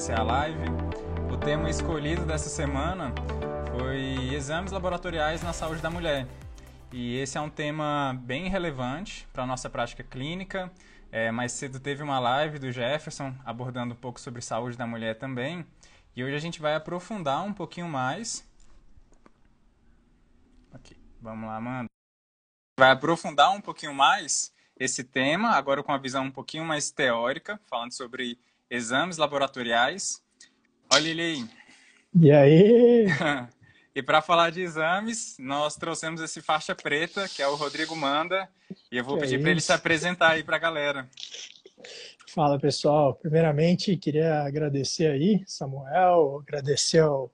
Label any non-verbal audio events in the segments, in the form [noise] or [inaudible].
iniciar a live. O tema escolhido dessa semana foi exames laboratoriais na saúde da mulher. E esse é um tema bem relevante para a nossa prática clínica. É, mais cedo teve uma live do Jefferson abordando um pouco sobre saúde da mulher também. E hoje a gente vai aprofundar um pouquinho mais. Aqui, vamos lá, Amanda. Vai aprofundar um pouquinho mais esse tema, agora com uma visão um pouquinho mais teórica, falando sobre exames laboratoriais. Olha ele aí. E aí? [laughs] e para falar de exames, nós trouxemos esse faixa preta, que é o Rodrigo Manda, e eu vou que pedir é para ele se apresentar aí para a galera. Fala pessoal, primeiramente queria agradecer aí, Samuel, agradecer ao,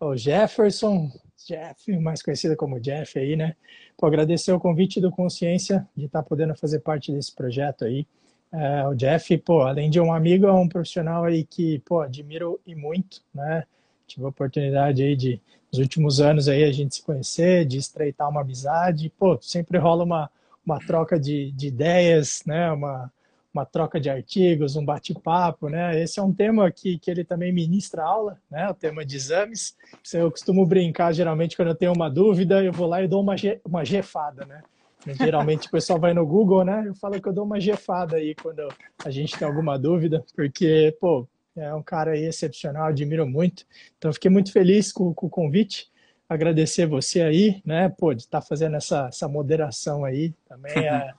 ao Jefferson, Jeff, mais conhecido como Jeff aí, né? Pô, agradecer o convite do Consciência de estar tá podendo fazer parte desse projeto aí. É, o Jeff, pô, além de um amigo, é um profissional aí que, pô, admiro e muito, né? Tive a oportunidade aí de, nos últimos anos aí, a gente se conhecer, de estreitar uma amizade. Pô, sempre rola uma, uma troca de, de ideias, né? Uma, uma troca de artigos, um bate-papo, né? Esse é um tema que, que ele também ministra aula, né? O tema de exames. Eu costumo brincar, geralmente, quando eu tenho uma dúvida, eu vou lá e dou uma, uma jefada, né? Geralmente o pessoal vai no Google, né? Eu falo que eu dou uma jefada aí quando a gente tem alguma dúvida, porque, pô, é um cara aí excepcional, admiro muito. Então, fiquei muito feliz com, com o convite. Agradecer você aí, né? Pô, de estar tá fazendo essa, essa moderação aí. Também é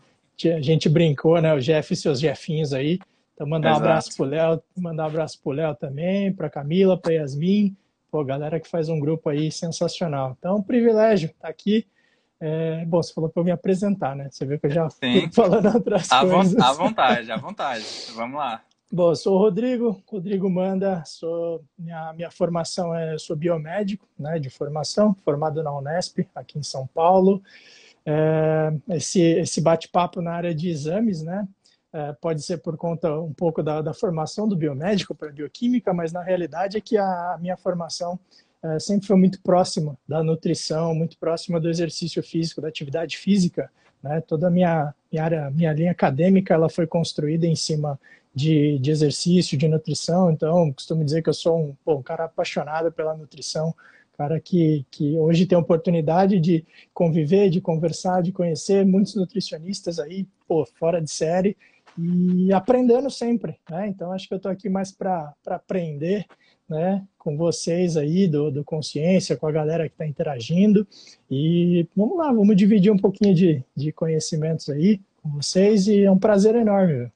a gente brincou, né? O Jeff e seus Jefinhos aí. Então, mandar Exato. um abraço pro Léo, mandar um abraço pro Léo também, pra Camila, pra Yasmin, pô, galera que faz um grupo aí sensacional. Então, um privilégio estar tá aqui. É, bom, você falou para eu me apresentar, né? Você vê que eu já Sim. [laughs] falando outras à coisas. à vontade, à vontade. Vamos lá. Bom, eu sou o Rodrigo, Rodrigo Manda, sou, minha, minha formação é, sou biomédico, né, de formação, formado na Unesp, aqui em São Paulo. É, esse esse bate-papo na área de exames, né? É, pode ser por conta um pouco da, da formação do biomédico para bioquímica, mas na realidade é que a, a minha formação é, sempre foi muito próxima da nutrição, muito próxima do exercício físico, da atividade física. Né? Toda a minha, minha área, minha linha acadêmica, ela foi construída em cima de, de exercício, de nutrição. Então, costumo dizer que eu sou um, pô, um cara apaixonado pela nutrição, cara que, que hoje tem a oportunidade de conviver, de conversar, de conhecer muitos nutricionistas aí, pô, fora de série e aprendendo sempre, né? Então acho que eu estou aqui mais para aprender, né? Com vocês aí do, do Consciência, com a galera que está interagindo e vamos lá, vamos dividir um pouquinho de, de conhecimentos aí com vocês e é um prazer enorme.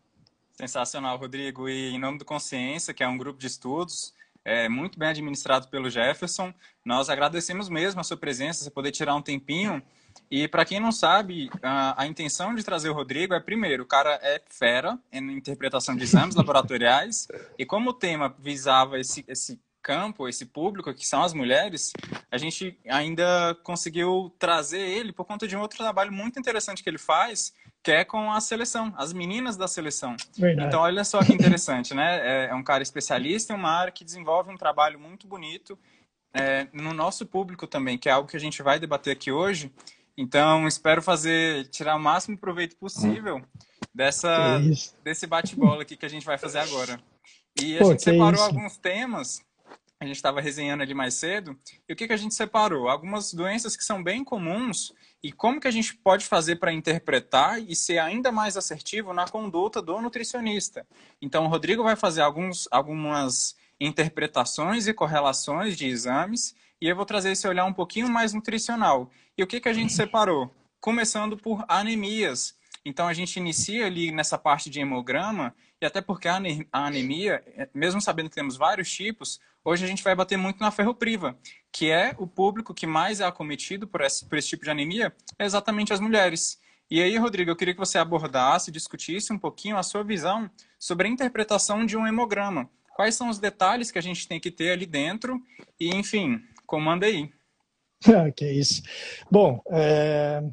Sensacional, Rodrigo. E em nome do Consciência, que é um grupo de estudos, é, muito bem administrado pelo Jefferson. Nós agradecemos mesmo a sua presença, você poder tirar um tempinho. E para quem não sabe, a, a, intenção de trazer o Rodrigo é, primeiro, o cara é fera em interpretação de exames [laughs] laboratoriais, e como o tema visava esse, esse campo, esse público, que são as mulheres, a gente ainda conseguiu trazer ele por conta de um outro trabalho muito interessante que ele faz, que é com a seleção, as meninas da seleção. Verdade. Então, olha só que interessante, né? É, é um cara especialista em uma área que desenvolve um trabalho muito bonito é, no nosso público também, que é algo que a gente vai debater aqui hoje. Então, espero fazer, tirar o máximo proveito possível dessa, desse bate-bola aqui que a gente vai fazer agora. E a Pô, gente separou isso? alguns temas a gente estava resenhando ali mais cedo, e o que, que a gente separou? Algumas doenças que são bem comuns e como que a gente pode fazer para interpretar e ser ainda mais assertivo na conduta do nutricionista. Então, o Rodrigo vai fazer alguns, algumas interpretações e correlações de exames e eu vou trazer esse olhar um pouquinho mais nutricional. E o que, que a gente separou? Começando por anemias. Então, a gente inicia ali nessa parte de hemograma e até porque a anemia, mesmo sabendo que temos vários tipos, hoje a gente vai bater muito na ferropriva, que é o público que mais é acometido por esse, por esse tipo de anemia, é exatamente as mulheres. E aí, Rodrigo, eu queria que você abordasse, discutisse um pouquinho a sua visão sobre a interpretação de um hemograma. Quais são os detalhes que a gente tem que ter ali dentro? E, enfim, comanda aí. [laughs] Ah, que isso. Bom, é...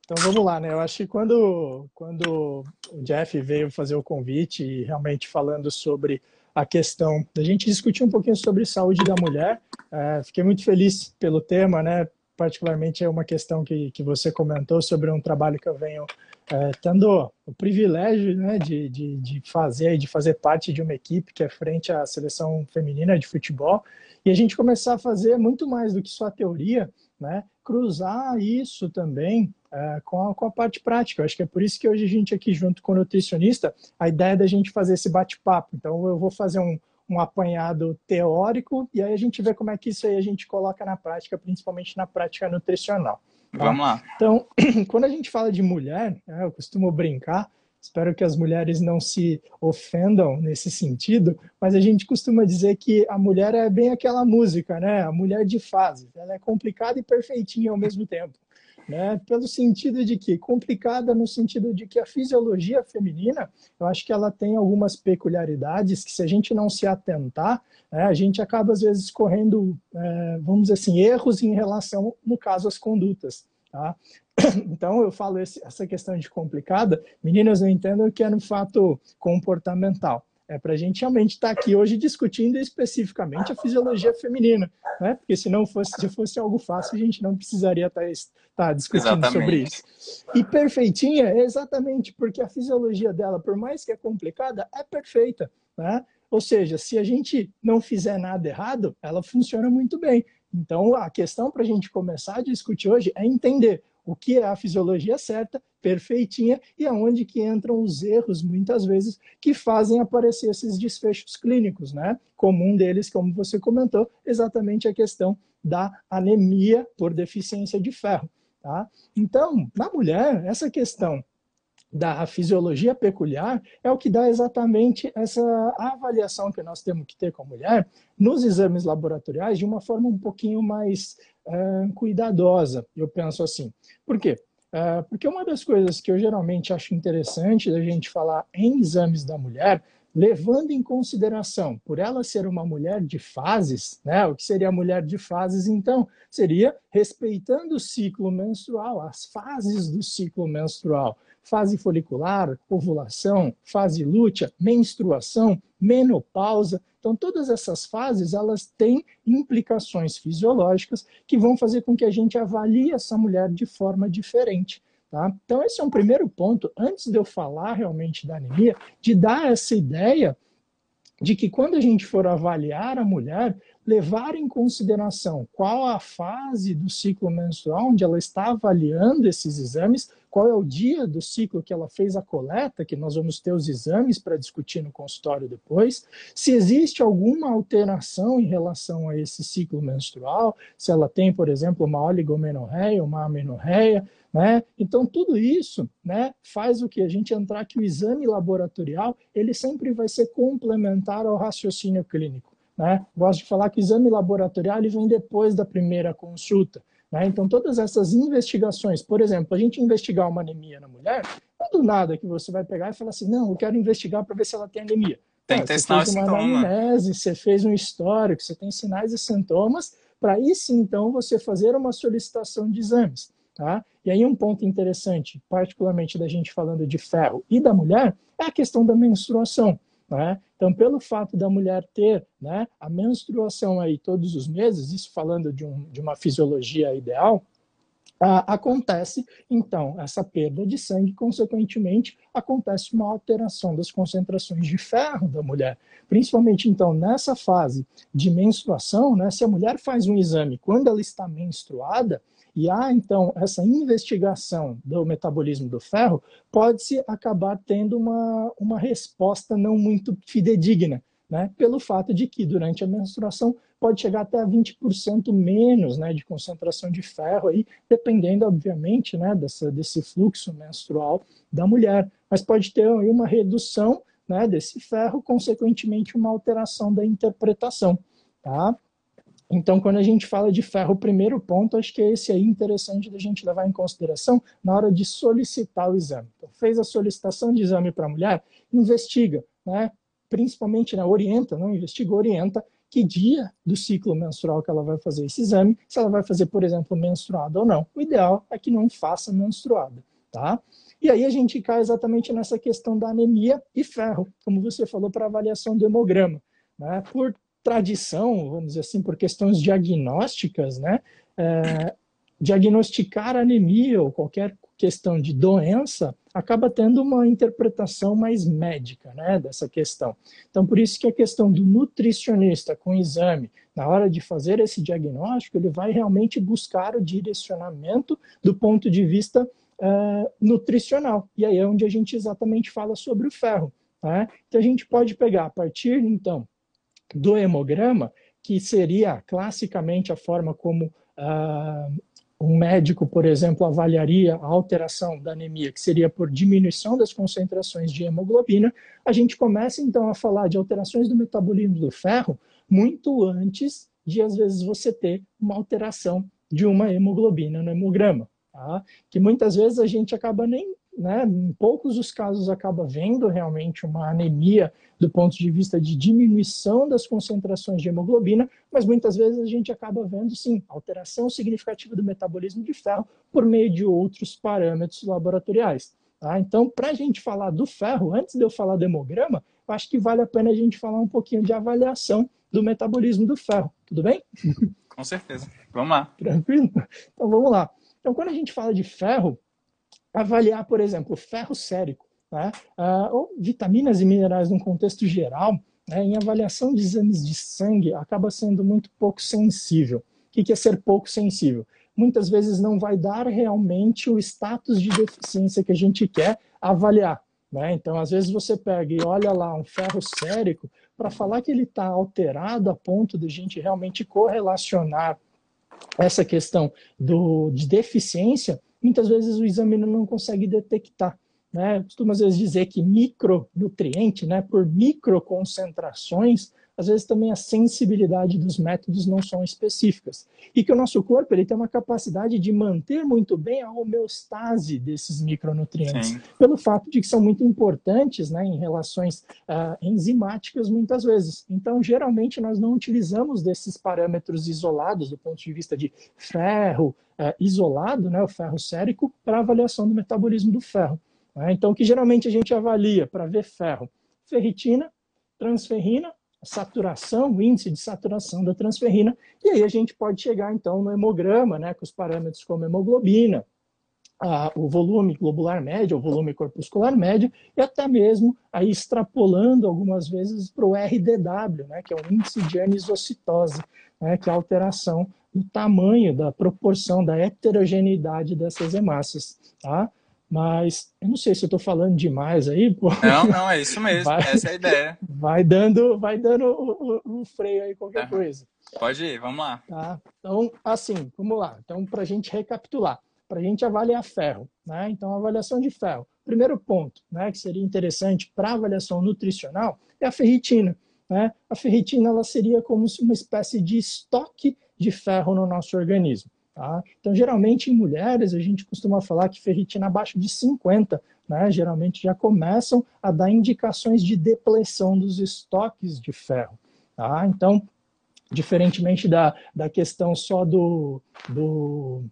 então vamos lá, né? Eu acho que quando, quando o Jeff veio fazer o convite e realmente falando sobre a questão da gente discutir um pouquinho sobre saúde da mulher. É, fiquei muito feliz pelo tema, né? Particularmente é uma questão que, que você comentou sobre um trabalho que eu venho é, tendo o privilégio né, de, de, de fazer de fazer parte de uma equipe que é frente à seleção feminina de futebol e a gente começar a fazer muito mais do que só a teoria, né, cruzar isso também é, com, a, com a parte prática. Eu acho que é por isso que hoje a gente aqui junto com o nutricionista, a ideia é da gente fazer esse bate-papo. Então eu vou fazer um, um apanhado teórico e aí a gente vê como é que isso aí a gente coloca na prática, principalmente na prática nutricional. Tá? Vamos lá. Então, [clears throat] quando a gente fala de mulher, né, eu costumo brincar, espero que as mulheres não se ofendam nesse sentido, mas a gente costuma dizer que a mulher é bem aquela música, né? A mulher de fase. Ela é complicada e perfeitinha ao mesmo tempo né? Pelo sentido de que complicada no sentido de que a fisiologia feminina, eu acho que ela tem algumas peculiaridades que se a gente não se atentar, né, a gente acaba às vezes correndo, é, vamos dizer assim, erros em relação, no caso, às condutas. Tá? [coughs] Então, eu falo esse, essa questão de complicada, meninas não entendam que é no fato comportamental. É para a gente realmente estar tá aqui hoje discutindo especificamente a fisiologia feminina, né? Porque se não fosse, se fosse algo fácil, a gente não precisaria estar, tá, tá discutindo exatamente. sobre isso. E perfeitinha é exatamente porque a fisiologia dela, por mais que é complicada, é perfeita, né? Ou seja, se a gente não fizer nada errado, ela funciona muito bem. Então, a questão para a gente começar a discutir hoje é entender o que é a fisiologia certa, perfeitinha, e aonde que entram os erros, muitas vezes, que fazem aparecer esses desfechos clínicos, né? Como um deles, como você comentou, exatamente a questão da anemia por deficiência de ferro, tá? Então, na mulher, essa questão da fisiologia peculiar é o que dá exatamente essa avaliação que nós temos que ter com a mulher nos exames laboratoriais de uma forma um pouquinho mais uh, cuidadosa, eu penso assim. Por quê? Uh, porque uma das coisas que eu geralmente acho interessante da gente falar em exames da mulher, levando em consideração, por ela ser uma mulher de fases, né? O que seria a mulher de fases, então? Seria respeitando o ciclo menstrual, as fases do ciclo menstrual fase folicular, ovulação, fase lútea, menstruação, menopausa. Então, todas essas fases, elas têm implicações fisiológicas que vão fazer com que a gente avalie essa mulher de forma diferente. Tá? Então, esse é um primeiro ponto, antes de eu falar realmente da anemia, de dar essa ideia de que quando a gente for avaliar a mulher, levar em consideração qual a fase do ciclo menstrual onde ela está avaliando esses exames, qual é o dia do ciclo que ela fez a coleta, que nós vamos ter os exames para discutir no consultório depois, se existe alguma alteração em relação a esse ciclo menstrual, se ela tem, por exemplo, uma oligomenorreia, uma amenorreia, né? Então, tudo isso né, faz o que? A gente entrar que o exame laboratorial ele sempre vai ser complementar ao raciocínio clínico. Né? Gosto de falar que o exame laboratorial ele vem depois da primeira consulta. Né? Então, todas essas investigações, por exemplo, a gente investigar uma anemia na mulher, não é do nada que você vai pegar e falar assim, não, eu quero investigar para ver se ela tem anemia. Tem que ter sinais e sintomas. Anamnese, você fez um histórico, você tem sinais e sintomas, para aí sim, então, você fazer uma solicitação de exames. Tá? E aí um ponto interessante, particularmente da gente falando de ferro e da mulher, é a questão da menstruação. Né? Então, pelo fato da mulher ter né, a menstruação aí todos os meses, isso falando de, um, de uma fisiologia ideal, acontece, então, essa perda de sangue, consequentemente, acontece uma alteração das concentrações de ferro da mulher. Principalmente, então, nessa fase de menstruação, né, se a mulher faz um exame quando ela está menstruada, e há, então, essa investigação do metabolismo do ferro, pode-se acabar tendo uma, uma resposta não muito fidedigna, né? pelo fato de que durante a menstruação pode chegar até a 20% menos né, de concentração de ferro, aí, dependendo, obviamente, né, dessa, desse fluxo menstrual da mulher. Mas pode ter aí, uma redução né, desse ferro, consequentemente, uma alteração da interpretação. Tá? Então, quando a gente fala de ferro, o primeiro ponto, acho que é esse aí interessante da gente levar em consideração na hora de solicitar o exame. Então, fez a solicitação de exame para a mulher, investiga, né? principalmente, né, orienta, não investiga, orienta que dia do ciclo menstrual que ela vai fazer esse exame, se ela vai fazer, por exemplo, menstruada ou não. O ideal é que não faça menstruada, tá? E aí a gente cai exatamente nessa questão da anemia e ferro, como você falou, para avaliação do hemograma. Né? Por tradição, vamos dizer assim, por questões diagnósticas, né, é, diagnosticar anemia ou qualquer questão de doença acaba tendo uma interpretação mais médica né, dessa questão. Então, por isso que a questão do nutricionista com exame, na hora de fazer esse diagnóstico, ele vai realmente buscar o direcionamento do ponto de vista uh, nutricional. E aí é onde a gente exatamente fala sobre o ferro. Né? Então, a gente pode pegar a partir, então, do hemograma, que seria classicamente a forma como uh, um médico, por exemplo, avaliaria a alteração da anemia, que seria por diminuição das concentrações de hemoglobina, a gente começa então a falar de alterações do metabolismo do ferro muito antes de, às vezes, você ter uma alteração de uma hemoglobina no hemograma. Tá? Que muitas vezes a gente acaba nem né, em poucos os casos acaba vendo realmente uma anemia do ponto de vista de diminuição das concentrações de hemoglobina, mas muitas vezes a gente acaba vendo, sim, alteração significativa do metabolismo de ferro por meio de outros parâmetros laboratoriais. Tá? Então, para a gente falar do ferro, antes de eu falar do hemograma, acho que vale a pena a gente falar um pouquinho de avaliação do metabolismo do ferro. Tudo bem? Com certeza. Vamos lá. Tranquilo? Então, vamos lá. Então, quando a gente fala de ferro, avaliar, por exemplo, ferro sérico, né? Ah, ou vitaminas e minerais num contexto geral, né? em avaliação de exames de sangue, acaba sendo muito pouco sensível. O que é ser pouco sensível? Muitas vezes não vai dar realmente o status de deficiência que a gente quer avaliar. Né? Então, às vezes você pega e olha lá um ferro sérico, para falar que ele está alterado a ponto de a gente realmente correlacionar essa questão do, de deficiência, muitas vezes o exame não consegue detectar. Né? Costuma às vezes dizer que micronutriente, né, por microconcentrações, às vezes também a sensibilidade dos métodos não são específicas. E que o nosso corpo ele tem uma capacidade de manter muito bem a homeostase desses micronutrientes, Sim. pelo fato de que são muito importantes né, em relações uh, enzimáticas muitas vezes. Então, geralmente, nós não utilizamos desses parâmetros isolados do ponto de vista de ferro, uh, isolado, né, o ferro sérico, para avaliação do metabolismo do ferro. Né? Então, o que geralmente a gente avalia para ver ferro? Ferritina, transferrina saturação, o índice de saturação da transferrina, e aí a gente pode chegar então no hemograma, né, com os parâmetros como hemoglobina, a, o volume globular médio, o volume corpuscular médio, e até mesmo aí extrapolando algumas vezes para o RDW, né, que é o índice de anisocitose, né, que é a alteração do tamanho, da proporção, da heterogeneidade dessas hemácias. Tá? Mas eu não sei se eu estou falando demais aí. Pô. Não, não, é isso mesmo. Vai, essa é a ideia. Vai dando, vai dando o, o, o freio aí, qualquer uhum. coisa. Pode ir, vamos lá. Tá? Então, assim, vamos lá. Então, para a gente recapitular, para a gente avaliar ferro, né? Então, avaliação de ferro. Primeiro ponto, né, que seria interessante para avaliação nutricional é a ferritina. Né? A ferritina ela seria como uma espécie de estoque de ferro no nosso organismo. Tá? Então, geralmente em mulheres, a gente costuma falar que ferritina abaixo de 50, né, geralmente já começam a dar indicações de depleção dos estoques de ferro. Tá? Então, diferentemente da, da questão só do, do,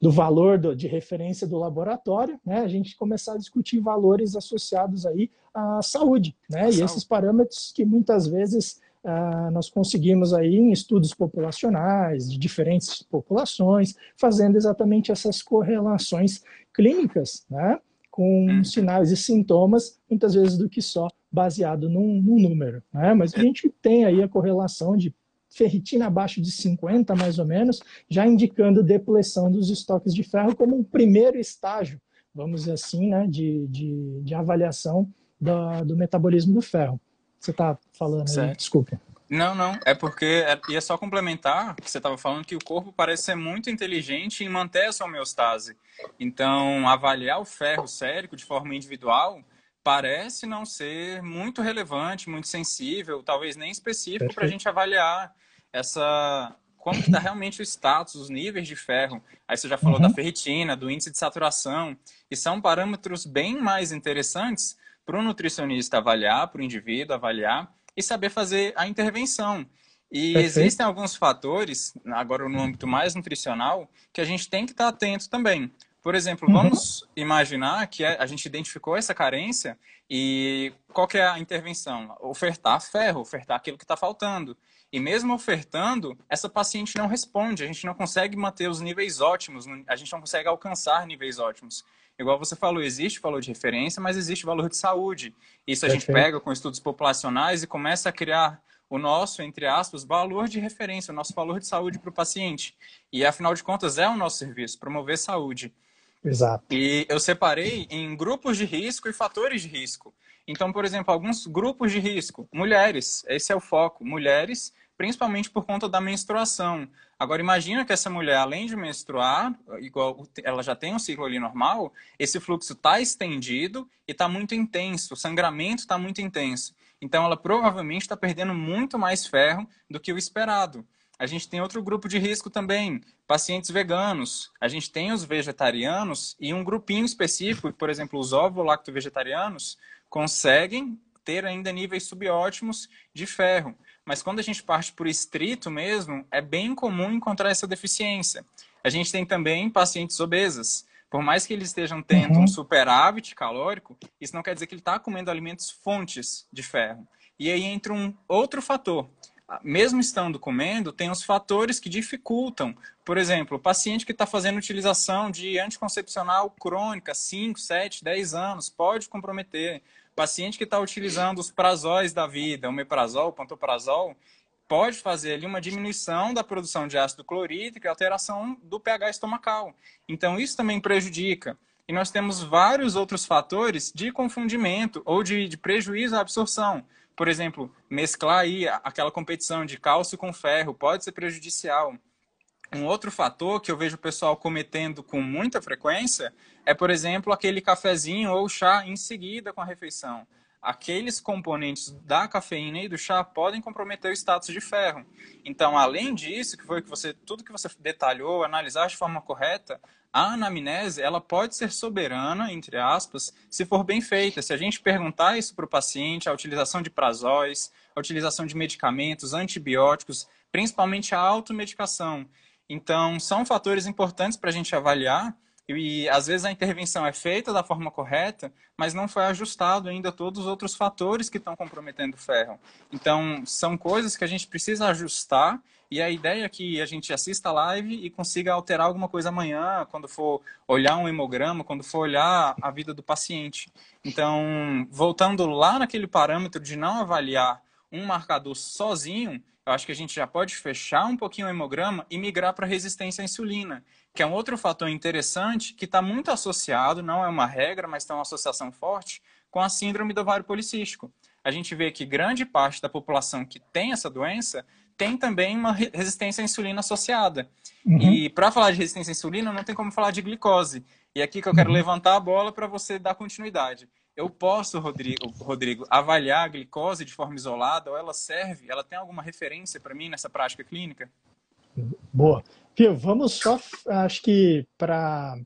do valor do, de referência do laboratório, né, a gente começar a discutir valores associados aí à saúde, né, e esses parâmetros que muitas vezes ah, nós conseguimos aí em estudos populacionais de diferentes populações, fazendo exatamente essas correlações clínicas, né, com hum. sinais e sintomas, muitas vezes do que só baseado num, num número, né? Mas a gente tem aí a correlação de ferritina abaixo de 50, mais ou menos, já indicando depleção dos estoques de ferro como um primeiro estágio, vamos dizer assim, né, de, de, de avaliação do, do metabolismo do ferro você está falando aí? Desculpa. Não, não. É porque é, ia só complementar que você estava falando que o corpo parece ser muito inteligente em manter essa homeostase. Então, avaliar o ferro sérico de forma individual parece não ser muito relevante, muito sensível, talvez nem específico para a gente avaliar essa como está realmente o status, os níveis de ferro. Aí você já falou uhum. da ferritina, do índice de saturação, e são parâmetros bem mais interessantes para o nutricionista avaliar, para o indivíduo avaliar e saber fazer a intervenção. E Perfeito. existem alguns fatores, agora no âmbito mais nutricional, que a gente tem que estar atento também. Por exemplo, uhum. vamos imaginar que a gente identificou essa carência e qual que é a intervenção? Ofertar ferro, ofertar aquilo que está faltando. E mesmo ofertando, essa paciente não responde, a gente não consegue manter os níveis ótimos, a gente não consegue alcançar níveis ótimos. Igual você falou, existe valor de referência, mas existe valor de saúde. Isso a Perfeito. gente pega com estudos populacionais e começa a criar o nosso, entre aspas, valor de referência, o nosso valor de saúde para o paciente. E, afinal de contas, é o nosso serviço, promover saúde. Exato. E eu separei em grupos de risco e fatores de risco. Então, por exemplo, alguns grupos de risco. Mulheres, esse é o foco. Mulheres, principalmente por conta da menstruação. Agora, imagina que essa mulher, além de menstruar, igual ela já tem um ciclo ali normal, esse fluxo está estendido e está muito intenso, o sangramento está muito intenso. Então, ela provavelmente está perdendo muito mais ferro do que o esperado. A gente tem outro grupo de risco também, pacientes veganos. A gente tem os vegetarianos e um grupinho específico, por exemplo, os ovo-lacto-vegetarianos, conseguem ter ainda níveis subótimos de ferro. Mas quando a gente parte por estrito mesmo, é bem comum encontrar essa deficiência. A gente tem também pacientes obesas por mais que eles estejam tendo uhum. um superávit calórico, isso não quer dizer que ele está comendo alimentos fontes de ferro. E aí entra um outro fator. Mesmo estando comendo, tem os fatores que dificultam. Por exemplo, o paciente que está fazendo utilização de anticoncepcional crônica, 5, 7, 10 anos, pode comprometer. Paciente que está utilizando os prazóis da vida, o meprazol, o pantoprazol, pode fazer ali uma diminuição da produção de ácido clorídrico e alteração do pH estomacal. Então, isso também prejudica. E nós temos vários outros fatores de confundimento ou de, de prejuízo à absorção. Por exemplo, mesclar aí aquela competição de cálcio com ferro pode ser prejudicial. Um outro fator que eu vejo o pessoal cometendo com muita frequência é, por exemplo, aquele cafezinho ou chá em seguida com a refeição aqueles componentes da cafeína e do chá podem comprometer o status de ferro. Então, além disso, que foi que você tudo que você detalhou, analisar de forma correta, a anamnese ela pode ser soberana, entre aspas, se for bem feita. Se a gente perguntar isso para o paciente, a utilização de prazóis, a utilização de medicamentos, antibióticos, principalmente a automedicação. Então, são fatores importantes para a gente avaliar e às vezes a intervenção é feita da forma correta, mas não foi ajustado ainda todos os outros fatores que estão comprometendo o ferro. Então, são coisas que a gente precisa ajustar e a ideia é que a gente assista a live e consiga alterar alguma coisa amanhã, quando for olhar um hemograma, quando for olhar a vida do paciente. Então, voltando lá naquele parâmetro de não avaliar um marcador sozinho, eu acho que a gente já pode fechar um pouquinho o hemograma e migrar para resistência à insulina, que é um outro fator interessante que está muito associado, não é uma regra, mas tem uma associação forte, com a síndrome do ovário policístico. A gente vê que grande parte da população que tem essa doença tem também uma resistência à insulina associada. Uhum. E para falar de resistência à insulina, não tem como falar de glicose. E é aqui que eu quero uhum. levantar a bola para você dar continuidade. Eu posso, Rodrigo, Rodrigo, avaliar a glicose de forma isolada ou ela serve? Ela tem alguma referência para mim nessa prática clínica? Boa. Fio, vamos só, acho que para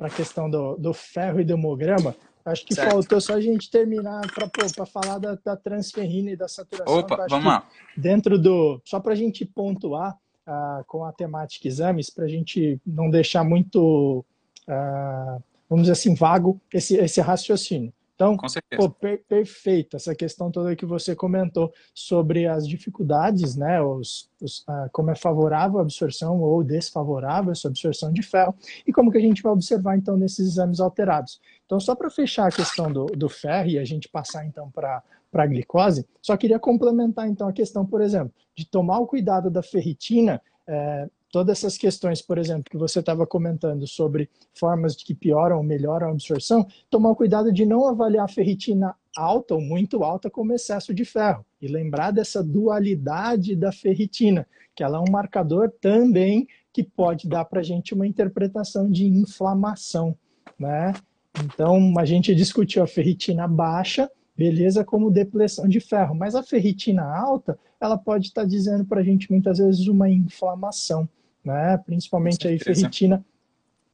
a questão do, do ferro e do hemograma, acho que certo. faltou só a gente terminar para falar da, da, transferrina e da saturação. Opa, vamos lá. Dentro do. Só para a gente pontuar uh, com a temática exames, para a gente não deixar muito, uh, vamos dizer assim, vago esse, esse raciocínio. Então, pô, per perfeito essa questão toda que você comentou sobre as dificuldades, né, os, os, ah, como é favorável a absorção ou desfavorável essa absorção de ferro e como que a gente vai observar então nesses exames alterados. Então, só para fechar a questão do, do ferro e a gente passar então para para a glicose, só queria complementar então a questão, por exemplo, de tomar o cuidado da ferritina é, todas essas questões, por exemplo, que você estava comentando sobre formas que pioram ou melhoram a absorção, tomar cuidado de não avaliar a ferritina alta ou muito alta como excesso de ferro. E lembrar dessa dualidade da ferritina, que ela é um marcador também que pode dar para a gente uma interpretação de inflamação. Né? Então, a gente discutiu a ferritina baixa, beleza, como depleção de ferro, mas a ferritina alta, ela pode estar tá dizendo para a gente muitas vezes uma inflamação né? principalmente aí ferritina,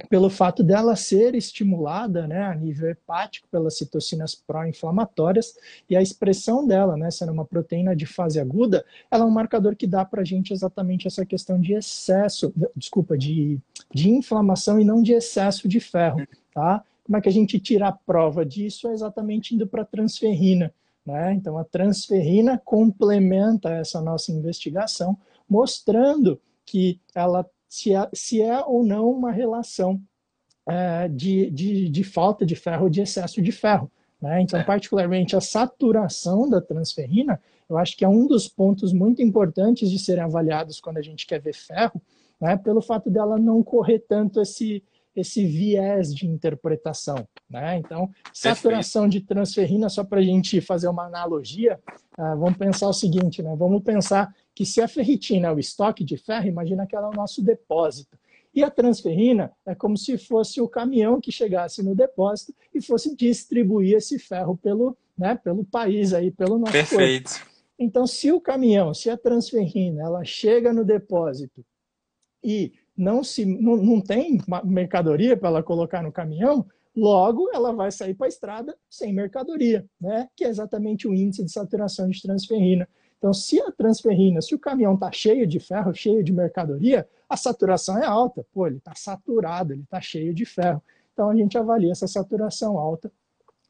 pelo fato dela ser estimulada né, a nível hepático pelas citocinas pró-inflamatórias e a expressão dela, né, sendo uma proteína de fase aguda, ela é um marcador que dá para a gente exatamente essa questão de excesso, desculpa, de de inflamação e não de excesso de ferro, tá? Como é que a gente tira a prova disso? É exatamente indo para a transferrina. Né? Então, a transferrina complementa essa nossa investigação, mostrando que ela se é, se é ou não uma relação é, de, de, de, falta de ferro ou de excesso de ferro. Né? Então, é. particularmente a saturação da transferrina, eu acho que é um dos pontos muito importantes de serem avaliados quando a gente quer ver ferro, né? pelo fato dela não correr tanto esse, esse viés de interpretação. Né? Então, saturação de transferrina, só para a gente fazer uma analogia, uh, vamos pensar o seguinte, né? vamos pensar que se a ferritina é o estoque de ferro, imagina que ela é o nosso depósito. E a transferrina é como se fosse o caminhão que chegasse no depósito e fosse distribuir esse ferro pelo, né, pelo país aí, pelo nosso Perfeito. corpo. Então, se o caminhão, se a transferrina, ela chega no depósito e não, se, não, não tem mercadoria para ela colocar no caminhão, logo ela vai sair para a estrada sem mercadoria, né? que é exatamente o índice de saturação de transferrina. Então, se a transferrina, se o caminhão está cheio de ferro, cheio de mercadoria, a saturação é alta. Pô, ele está saturado, ele está cheio de ferro. Então, a gente avalia essa saturação alta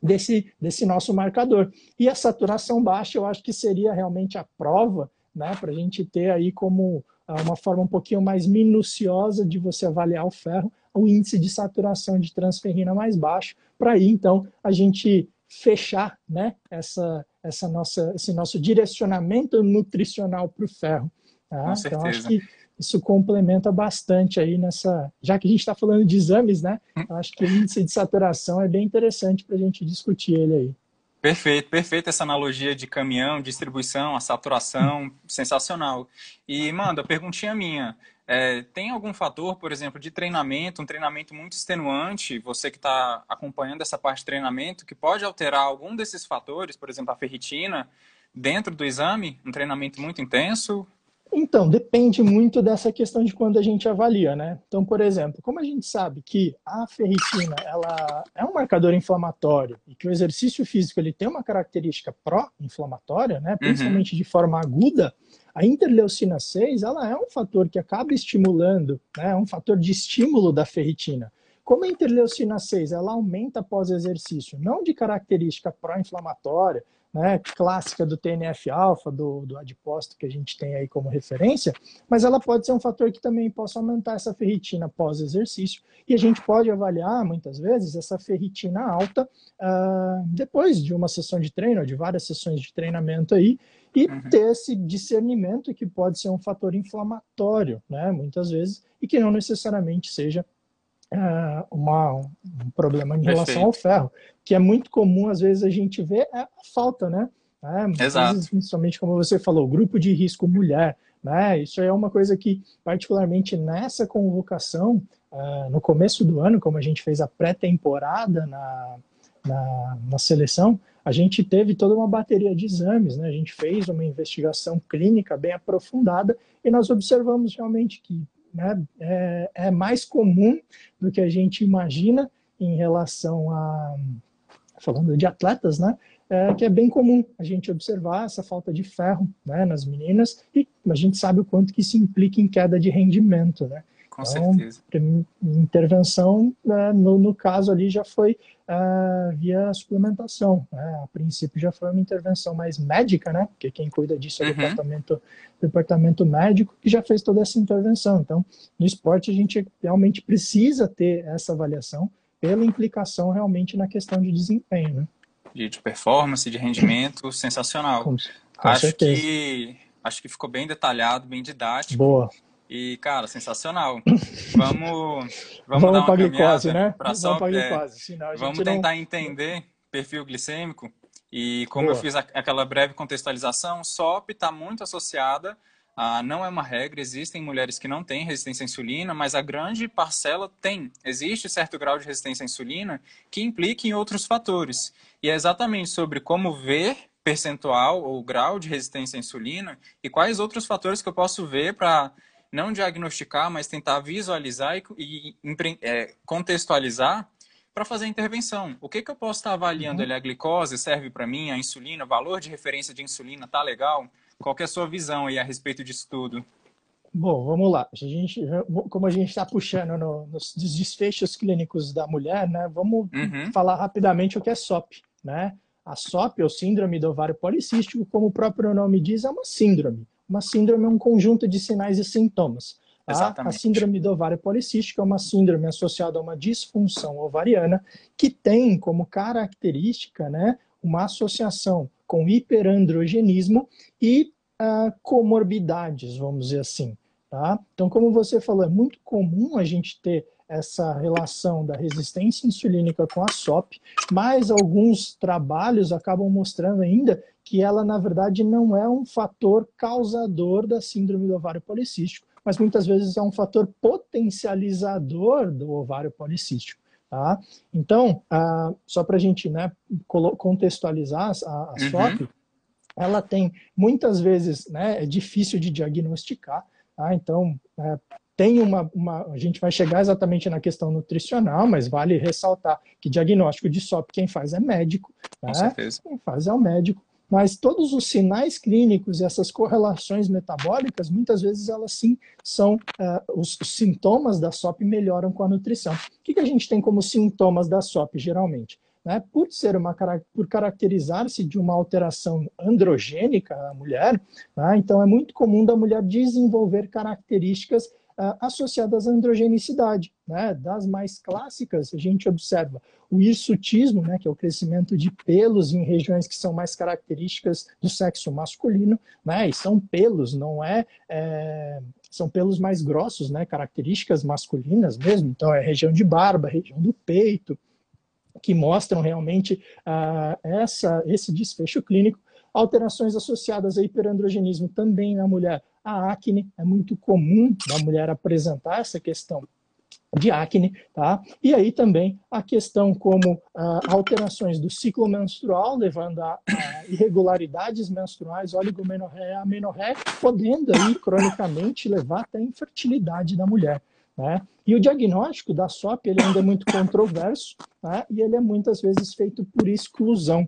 desse, desse nosso marcador. E a saturação baixa, eu acho que seria realmente a prova né, para a gente ter aí como uma forma um pouquinho mais minuciosa de você avaliar o ferro, o índice de saturação de transferrina mais baixo, para aí então a gente fechar né, essa, essa nossa, esse nosso direcionamento nutricional para o ferro. Tá? Então acho que isso complementa bastante aí nessa. Já que a gente está falando de exames, né? Hum. Acho que o índice de saturação é bem interessante para a gente discutir ele aí. Perfeito, perfeito essa analogia de caminhão, distribuição, a saturação, sensacional. E, manda, perguntinha minha. É, tem algum fator, por exemplo, de treinamento, um treinamento muito extenuante, você que está acompanhando essa parte de treinamento, que pode alterar algum desses fatores, por exemplo, a ferritina, dentro do exame? Um treinamento muito intenso? Então, depende muito dessa questão de quando a gente avalia, né? Então, por exemplo, como a gente sabe que a ferritina ela é um marcador inflamatório e que o exercício físico ele tem uma característica pró-inflamatória, né? Uhum. Principalmente uhum. de forma aguda, a interleucina 6 ela é um fator que acaba estimulando, né? É um fator de estímulo da ferritina. Como a interleucina 6 ela aumenta após exercício, não de característica pró-inflamatória, né, clássica do TNF-alfa, do, do adipócito que a gente tem aí como referência, mas ela pode ser um fator que também possa aumentar essa ferritina pós-exercício, e a gente pode avaliar, muitas vezes, essa ferritina alta uh, depois de uma sessão de treino, de várias sessões de treinamento aí, e uhum. ter esse discernimento que pode ser um fator inflamatório, né, muitas vezes, e que não necessariamente seja uh, uma, um problema em relação Perfeito. ao ferro, que é muito comum, às vezes, a gente ver é a falta, né? É, Exato. Vezes, principalmente, como você falou, grupo de risco mulher, né? Isso é uma coisa que, particularmente nessa convocação, uh, no começo do ano, como a gente fez a pré-temporada na, na, na, seleção, a gente teve toda uma bateria de exames, né? A gente fez uma investigação clínica bem aprofundada e nós observamos realmente que né, é, é mais comum do que a gente imagina em relação a falando de atletas, né? É, que é bem comum a gente observar essa falta de ferro né, nas meninas e a gente sabe o quanto que isso implica em queda de rendimento, né? Com então, certeza. Intervenção, né, no, no, caso ali, já foi uh, via suplementação. Né? A princípio já foi uma intervenção mais médica, né? Porque quem cuida disso é o uhum. departamento, departamento médico, que já fez toda essa intervenção. Então, no esporte, a gente realmente precisa ter essa avaliação pela implicação realmente na questão de desempenho, né? De, de performance, de rendimento, sensacional. Com, com acho certeza. que acho que ficou bem detalhado, bem didático. Boa. E, cara, sensacional. [coughs] Vamos, vamos, vamos para a glicose, né? Vamos para a glicose. É, vamos tentar não... entender perfil glicêmico. E como Boa. eu fiz aquela breve contextualização, SOP está muito associada a, não é uma regra, existem mulheres que não têm resistência à insulina, mas a grande parcela tem. Existe certo grau de resistência à insulina que implica em outros fatores. E é exatamente sobre como ver percentual ou grau de resistência à insulina e quais outros fatores que eu posso ver para não diagnosticar, mas tentar visualizar e, e é, contextualizar para fazer a intervenção. O que, que eu posso estar avaliando? Uhum. a glicose serve para mim, a insulina, valor de referência de insulina, tá legal? Qual é a sua visão aí a respeito disso tudo? Bom, vamos lá. A gente, como a gente está puxando no, nos desfechos clínicos da mulher, né? Vamos uhum. falar rapidamente o que é SOP, né? A SOP, ou síndrome do ovário policístico, como o próprio nome diz, é uma síndrome. Uma síndrome é um conjunto de sinais e sintomas. Tá? A síndrome do ovário policístico é uma síndrome associada a uma disfunção ovariana que tem como característica né, uma associação com hiperandrogenismo e uh, comorbidades, vamos dizer assim. Tá? Então, como você falou, é muito comum a gente ter essa relação da resistência insulínica com a SOP, mas alguns trabalhos acabam mostrando ainda que ela, na verdade, não é um fator causador da síndrome do ovário policístico, mas muitas vezes é um fator potencializador do ovário policístico. Tá? Então, ah, só para a gente né, contextualizar a, a uhum. SOP, ela tem muitas vezes, né, é difícil de diagnosticar, tá? então é, tem uma, uma, a gente vai chegar exatamente na questão nutricional, mas vale ressaltar que diagnóstico de SOP quem faz é médico, né? quem faz é o médico, mas todos os sinais clínicos essas correlações metabólicas, muitas vezes elas sim são, uh, os, os, sintomas da SOP melhoram com a nutrição. O que, que a gente tem como sintomas da SOP, geralmente? Né? Por ser uma, por caracterizar-se de uma alteração androgênica na mulher, né? então é muito comum da mulher desenvolver características associadas à androgenicidade. Né? Das mais clássicas, a gente observa o hirsutismo, né, que é o crescimento de pelos em regiões que são mais características do sexo masculino, né, e são pelos, não é, é são pelos mais grossos, né, características masculinas mesmo, então é região de barba, região do peito, que mostram realmente uh, essa, esse desfecho clínico. Alterações associadas a hiperandrogenismo também na mulher. A acne é muito comum da mulher apresentar essa questão de acne, tá? E aí também a questão como ah, alterações do ciclo menstrual, levando a, irregularidades menstruais, oligomenorreia, amenorreia, podendo aí cronicamente levar até a infertilidade da mulher. Né? E o diagnóstico da SOP ele ainda é muito controverso tá? e ele é muitas vezes feito por exclusão.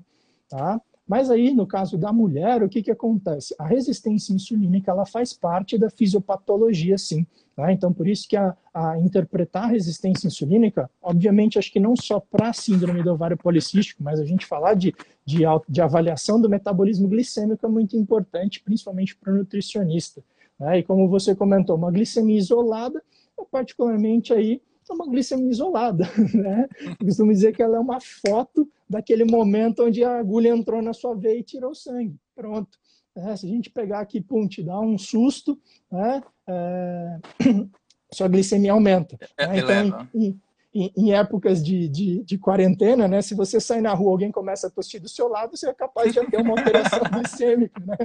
Tá? Mas aí, no caso da mulher, o que, que acontece? A resistência insulínica ela faz parte da fisiopatologia, sim. Né? Então, por isso que a, a, interpretar a resistência insulínica, obviamente, acho que não só para a síndrome do ovário policístico, mas a gente falar de, de, de avaliação do metabolismo glicêmico é muito importante, principalmente para o nutricionista. Né? E como você comentou, uma glicemia isolada, particularmente aí é uma glicemia isolada, [laughs] né? Eu costumo dizer que ela é uma foto daquele momento onde a agulha entrou na sua veia e tirou o sangue. Pronto. É, se a gente pegar aqui, pum, te dá um susto, né? É, [coughs] sua glicemia aumenta. É, né? Então, em, em, em, épocas de, de, de, quarentena, né? Se você sai na rua, alguém começa a tossir do seu lado, você é capaz de ter uma alteração [laughs] glicêmica, né?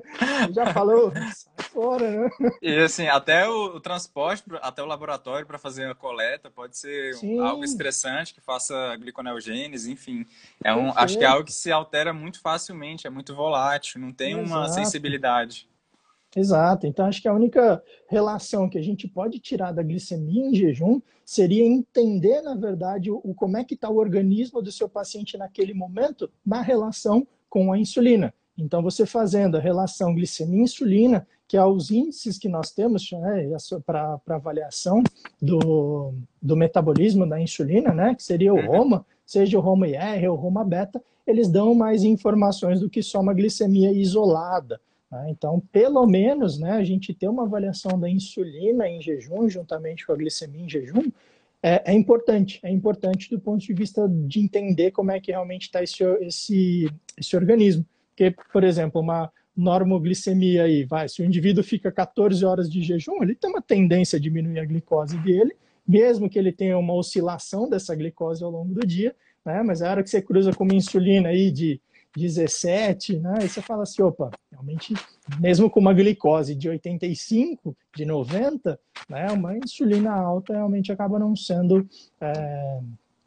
Já falou, sai fora, né? E assim, até o, o transporte, até o laboratório para fazer a coleta pode ser Sim. algo estressante que faça gliconeogênese, enfim. É um, acho que é algo que se altera muito facilmente, é muito volátil, não tem Exato. uma sensibilidade. Exato. Então, acho que a única relação que a gente pode tirar da glicemia em jejum seria entender, na verdade, o, como é que está o organismo do seu paciente naquele momento na relação com a insulina. Então, você fazendo a relação glicemia-insulina, que é os índices que nós temos né, para avaliação do, do metabolismo da insulina, né, que seria o uhum. ROMA, seja o ROMA IR ou o ROMA beta, eles dão mais informações do que só uma glicemia isolada. Né? Então, pelo menos, né, a gente ter uma avaliação da insulina em jejum, juntamente com a glicemia em jejum, é, é, importante. É importante do ponto de vista de entender como é que realmente está esse, esse, esse organismo. Porque, por exemplo, uma normoglicemia aí, vai, se o indivíduo fica 14 horas de jejum, ele tem uma tendência a diminuir a glicose dele, mesmo que ele tenha uma oscilação dessa glicose ao longo do dia, né? Mas a hora que você cruza com uma insulina aí de 17, né? E você fala assim, opa, realmente, mesmo com uma glicose de 85, de 90, né? Uma insulina alta realmente acaba não sendo é,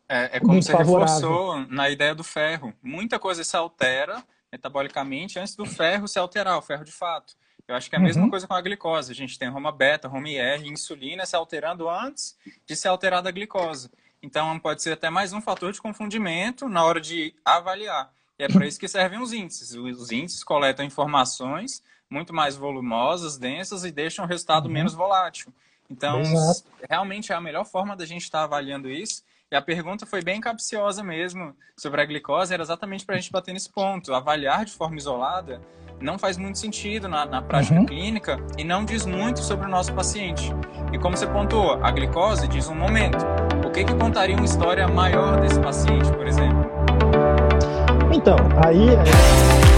é, é como você favorável. reforçou na ideia do ferro. Muita coisa se altera metabolicamente antes do ferro se alterar, o ferro de fato. Eu acho que é a mesma uhum. coisa com a glicose. A gente tem Roma beta, Roma IR, insulina se alterando antes de ser alterada a glicose. Então, pode ser até mais um fator de confundimento na hora de avaliar. E é para isso que servem os índices. Os índices coletam informações muito mais volumosas, densas e deixam o resultado uhum. menos volátil. Então, Exato. realmente é a melhor forma da gente estar tá avaliando isso. E a pergunta foi bem capciosa mesmo sobre a glicose, era exatamente para a gente bater nesse ponto. Avaliar de forma isolada não faz muito sentido na, na prática uhum. clínica e não diz muito sobre o nosso paciente. E como você pontuou, a glicose diz um momento. O que, que contaria uma história maior desse paciente, por exemplo? Então, aí. É.